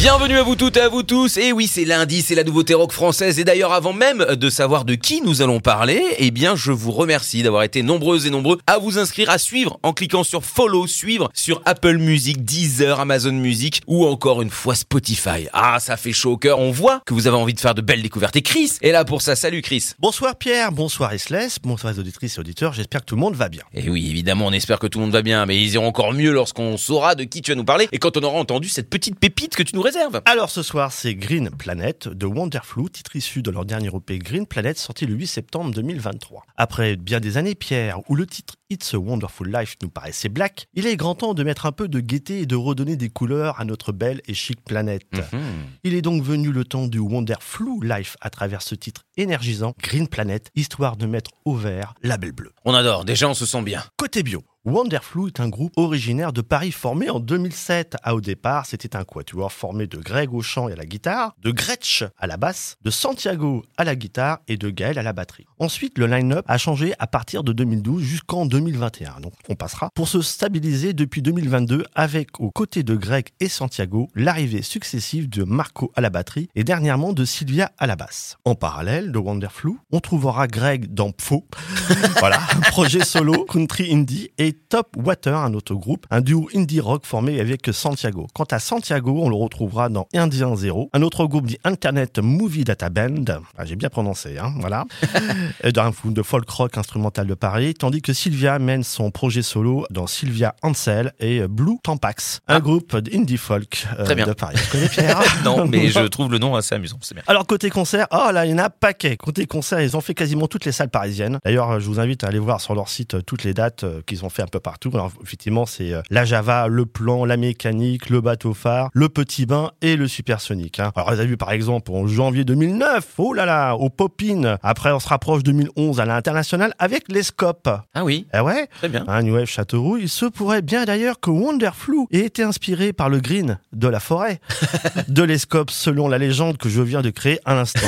Bienvenue à vous toutes et à vous tous. Et oui, c'est lundi, c'est la nouveauté rock française. Et d'ailleurs, avant même de savoir de qui nous allons parler, eh bien, je vous remercie d'avoir été nombreuses et nombreux à vous inscrire, à suivre en cliquant sur follow, suivre sur Apple Music, Deezer, Amazon Music ou encore une fois Spotify. Ah, ça fait chaud au cœur. On voit que vous avez envie de faire de belles découvertes. Et Chris est là pour ça. Salut Chris. Bonsoir Pierre, bonsoir Isless, bonsoir les auditrices et auditeurs. J'espère que tout le monde va bien. Et oui, évidemment, on espère que tout le monde va bien, mais ils iront encore mieux lorsqu'on saura de qui tu vas nous parler et quand on aura entendu cette petite pépite que tu nous Alors ce soir, c'est Green Planet de Wonderflu, titre issu de leur dernier EP Green Planet sorti le 8 septembre 2023. Après bien des années, Pierre, où le titre It's a Wonderful Life nous paraissait black, il est grand temps de mettre un peu de gaieté et de redonner des couleurs à notre belle et chic planète. Mhm. Il est donc venu le temps du Wonderful Life à travers ce titre énergisant Green Planet, histoire de mettre au vert la belle bleue. On adore, déjà on se sent bien. Côté bio, Wonderflu est un groupe originaire de Paris formé en 2007. À au départ, c'était un quatuor formé de Greg au chant et à la guitare, de Gretsch à la basse, de Santiago à la guitare et de Gaël à la batterie. Ensuite, le line-up a changé à partir de 2012 jusqu'en 2021. Donc, on passera pour se stabiliser depuis 2022 avec, aux côtés de Greg et Santiago, l'arrivée successive de Marco à la batterie et dernièrement de Sylvia à la basse. En parallèle de Wonderflu, on trouvera Greg dans Pfo, voilà, projet solo country indie et Top Water, un autre groupe, un duo indie rock formé avec Santiago. Quant à Santiago, on le retrouvera dans Indien Zero, un autre groupe dit Internet Movie Data Band, ah, j'ai bien prononcé, hein, voilà, d'un groupe de folk rock instrumental de Paris, tandis que Sylvia mène son projet solo dans Sylvia Ansel et Blue Tampax, un groupe d'indie folk euh, Très bien. de Paris. Tu connais Pierre Non, mais je trouve le nom assez amusant, c'est bien. alors côté concert, oh là il y en a un paquet. Côté concert, ils ont fait quasiment toutes les salles parisiennes. D'ailleurs, je vous invite à aller voir sur leur site toutes les dates euh, qu'ils ont fait un peu partout. Alors effectivement, c'est euh, la Java, le plan, la mécanique, le bateau phare, le petit bain et le supersonique. Hein. Alors vous avez vu par exemple en janvier 2009, oh là là, au Popin. Après, on se rapproche 2011 à l'international avec les Scopes. Ah oui, Eh ouais, très bien. un New Wave Châteauroux, il se pourrait bien d'ailleurs que Wonderflu ait été inspiré par le green de la forêt, de l'escope selon la légende que je viens de créer à l'instant.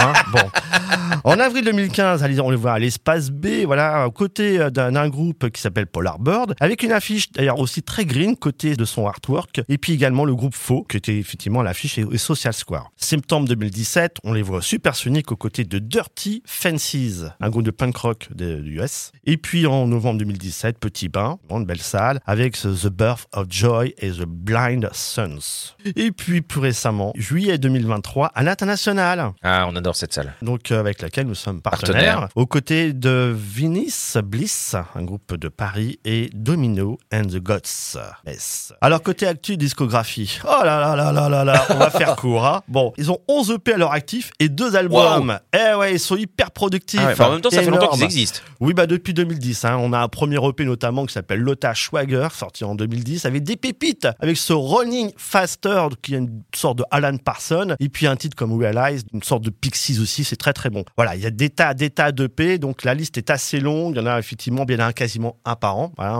hein. Bon. En avril 2015, allez, on le voit à l'espace B, voilà, aux côtés euh, d'un groupe qui s'appelle Polar Bird, avec une affiche d'ailleurs aussi très green côté de son artwork, et puis également le groupe Faux, qui était effectivement l'affiche et, Social Square. Septembre 2017, on les voit Supersonic aux côtés de Dirty Fences, un groupe de punk rock de, de US. Et puis en novembre 2017, Petit Bain, une belle salle, avec The Birth of Joy et The Blind Sons. Et puis plus récemment, juillet 2023, à l'international Ah, on adore cette salle. donc euh, avec laquelle nous sommes partenaires, Partenaires. aux côtés de Vinis Bliss, un groupe de Paris, et Domino and the Gods. Yes. Alors côté actu discographie, oh là là là là là là, on va faire court. Hein. Bon, ils ont 11 EP à leur actif et deux albums. Eh ouais, ils sont hyper productifs. Ah ouais, bah, en même temps, ça fait longtemps qu'ils existent. Oui, bah depuis 2010. hein. On a un premier EP notamment qui s'appelle Lotta Schwager, sorti en 2010, avec des pépites, avec ce Running Faster, qui est une sorte de Alan Parsons, et puis un titre comme Realize, une sorte de Pixies aussi, c'est très très bon. Voilà, il y a des tas, des tas d'EP, donc la liste est assez longue, il y en a effectivement bien un quasiment un par an.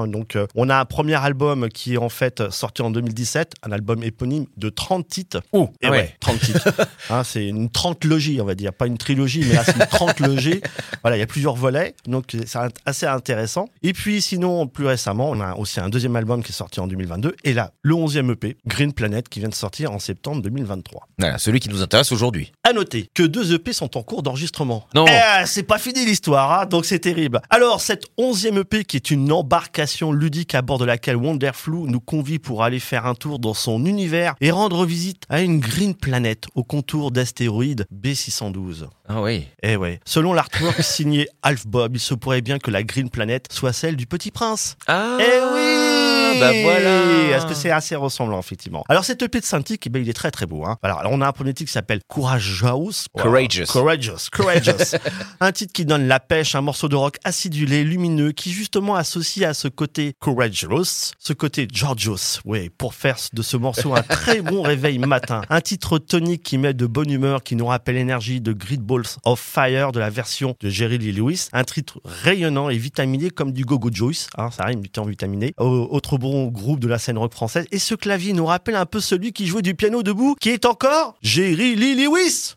Donc euh, on a un premier album qui est en fait sorti en 2017, un album éponyme de 30 titres. Oh, Et ouais, 30 titres. Hein, c'est une trentlogie, on va dire. Pas une trilogie, mais là, c'est une trentlogie. voilà, il y a plusieurs volets, donc c'est int- assez intéressant. Et puis, sinon, plus récemment, on a aussi un deuxième album qui est sorti en 2022. Et là, le 11e EP, Green Planet, qui vient de sortir en septembre 2023. Voilà, celui qui nous intéresse aujourd'hui. À noter que deux EP sont en cours d'enregistrement. Non. Eh, c'est pas fini l'histoire, hein, donc c'est terrible. Alors, cette onzième EP qui est une embarcation ludique à bord de laquelle Wonderflu nous convie pour aller faire un tour dans son univers et rendre visite à une green planète au contour d'astéroïdes B612. Ah oui. Eh ouais. Selon l'artwork signé Alf Bob, il se pourrait bien que la green planète soit celle du Petit Prince. Ah, Eh oui Bah voilà Est-ce que c'est assez ressemblant, effectivement? Alors, cet EP de Cintiq, eh ben, il est très très beau. Hein. Alors, on a un premier titre qui s'appelle Courageous. Courageous. Courageous. Courageous. un titre qui donne la pêche, un morceau de rock acidulé, lumineux, qui justement associe à ce côté Courageous, ce côté Georgios. Oui, pour faire de ce morceau un très bon réveil matin. Un titre tonique qui met de bonne humeur, qui nous rappelle l'énergie de Grid Balls of Fire de la version de Jerry Lee Lewis. Un titre rayonnant et vitaminé comme du Gogo Joyce. Hein, ça rime du temps vitaminé. Au- Autre bon groupe de la scène rock française. Et ce clavier nous rappelle un peu celui qui jouait du piano debout, qui est encore Jerry Lee Lewis.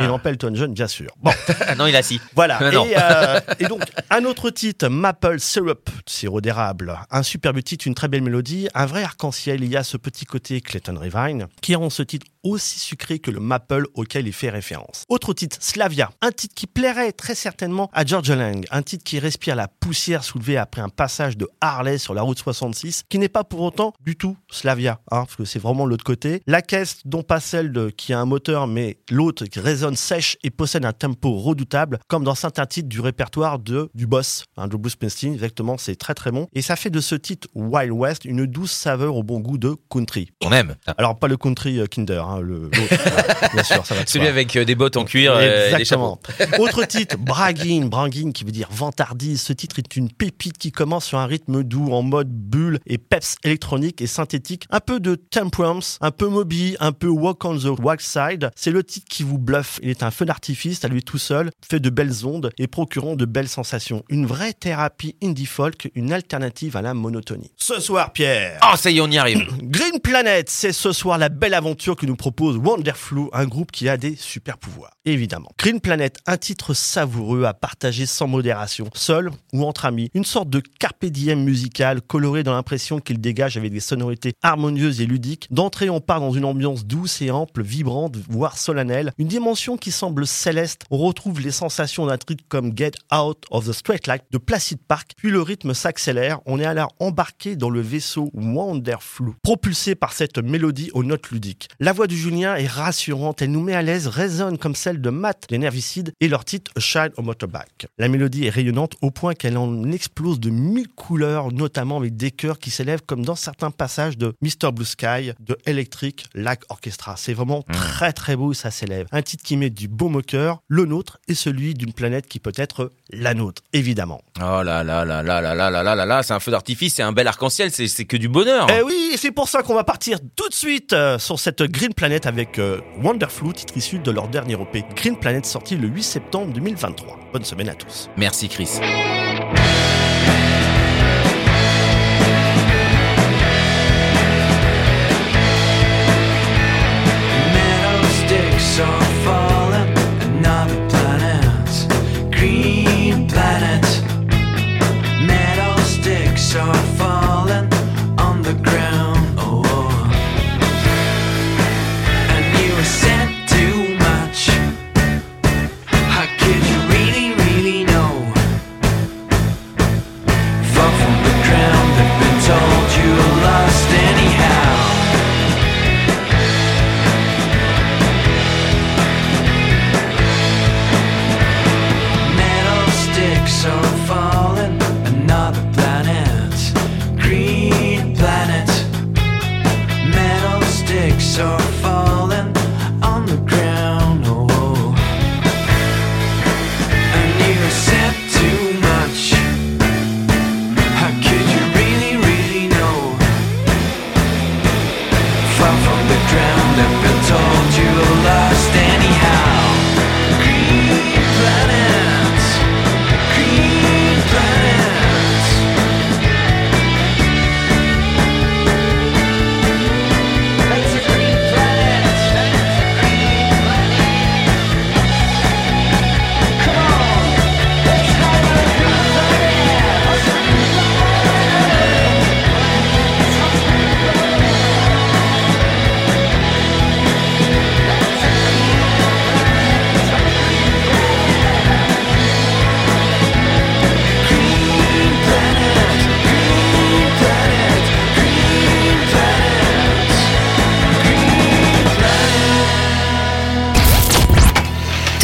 Et non pas Elton John, bien sûr. Bon, non, il a si. voilà. Et, euh, et donc, un autre titre, Maple Syrup, sirop d'érable. Un superbe titre, une très belle mélodie, un vrai arc-en-ciel. Il y a ce petit côté Clayton Revine qui rend ce titre aussi sucré que le maple auquel il fait référence. Autre titre, Slavia, un titre qui plairait très certainement à George Lang, un titre qui respire la poussière soulevée après un passage de Harley sur la route 66, qui n'est pas pour autant du tout Slavia, hein, parce que c'est vraiment l'autre côté. La caisse, dont pas celle de, qui a un moteur, mais l'autre qui résonne sèche et possède un tempo redoutable, comme dans certains titres du répertoire de du boss, hein, de Bruce Springsteen, exactement, c'est très très bon. Et ça fait de ce titre Wild West une douce saveur au bon goût de country. On aime. Alors pas le country euh, Hein, le bien sûr, ça va de Celui avec euh, des bottes en cuir euh, et des chapeaux. Autre titre, Bragging, Bragging qui veut dire vantardise. Ce titre est une pépite qui commence sur un rythme doux en mode bulle et peps électronique et synthétique. Un peu de temperance, un peu Moby, un peu Walk on the Wild Side. C'est le titre qui vous bluffe. Il est un feu d'artifice à lui tout seul, fait de belles ondes et procurant de belles sensations. Une vraie thérapie indie folk, une alternative à la monotonie. Ce soir, Pierre. Oh, ça y est, on y arrive. Green Planet, c'est ce soir la belle aventure que nous propose Wonderflu, un groupe qui a des super pouvoirs. Évidemment. Green Planet, un titre savoureux à partager sans modération, seul ou entre amis. Une sorte de carpe diem musical coloré dans l'impression qu'il dégage avec des sonorités harmonieuses et ludiques. D'entrée, on part dans une ambiance douce et ample, vibrante, voire solennelle. Une dimension qui semble céleste. On retrouve les sensations d'un titre comme Get Out of the Straight Light de Placid Park. Puis le rythme s'accélère. On est alors embarqué dans le vaisseau Wonderflu, propulsé par cette mélodie aux notes ludiques. La voix du Julien est rassurante. Elle nous met à l'aise, résonne comme celle de Matt, les Nervicides, et leur titre A Child on Motorbike. La mélodie est rayonnante au point qu'elle en explose de mille couleurs, notamment avec des chœurs qui s'élèvent comme dans certains passages de Mr. Blue Sky, de Electric Light Orchestra. C'est vraiment très très beau, ça s'élève. Un titre qui met du baume au cœur, le nôtre et celui d'une planète qui peut être la nôtre, évidemment. Oh là là là là là là là là là là, c'est un feu d'artifice, c'est un bel arc-en-ciel, c'est que du bonheur. Eh oui, c'est pour ça qu'on va partir tout de suite euh, sur cette Green Planet avec euh, Wonderflu, titre issu de leur dernier EP. Green Planet sorti le 8 septembre 2023. Bonne semaine à tous. Merci Chris.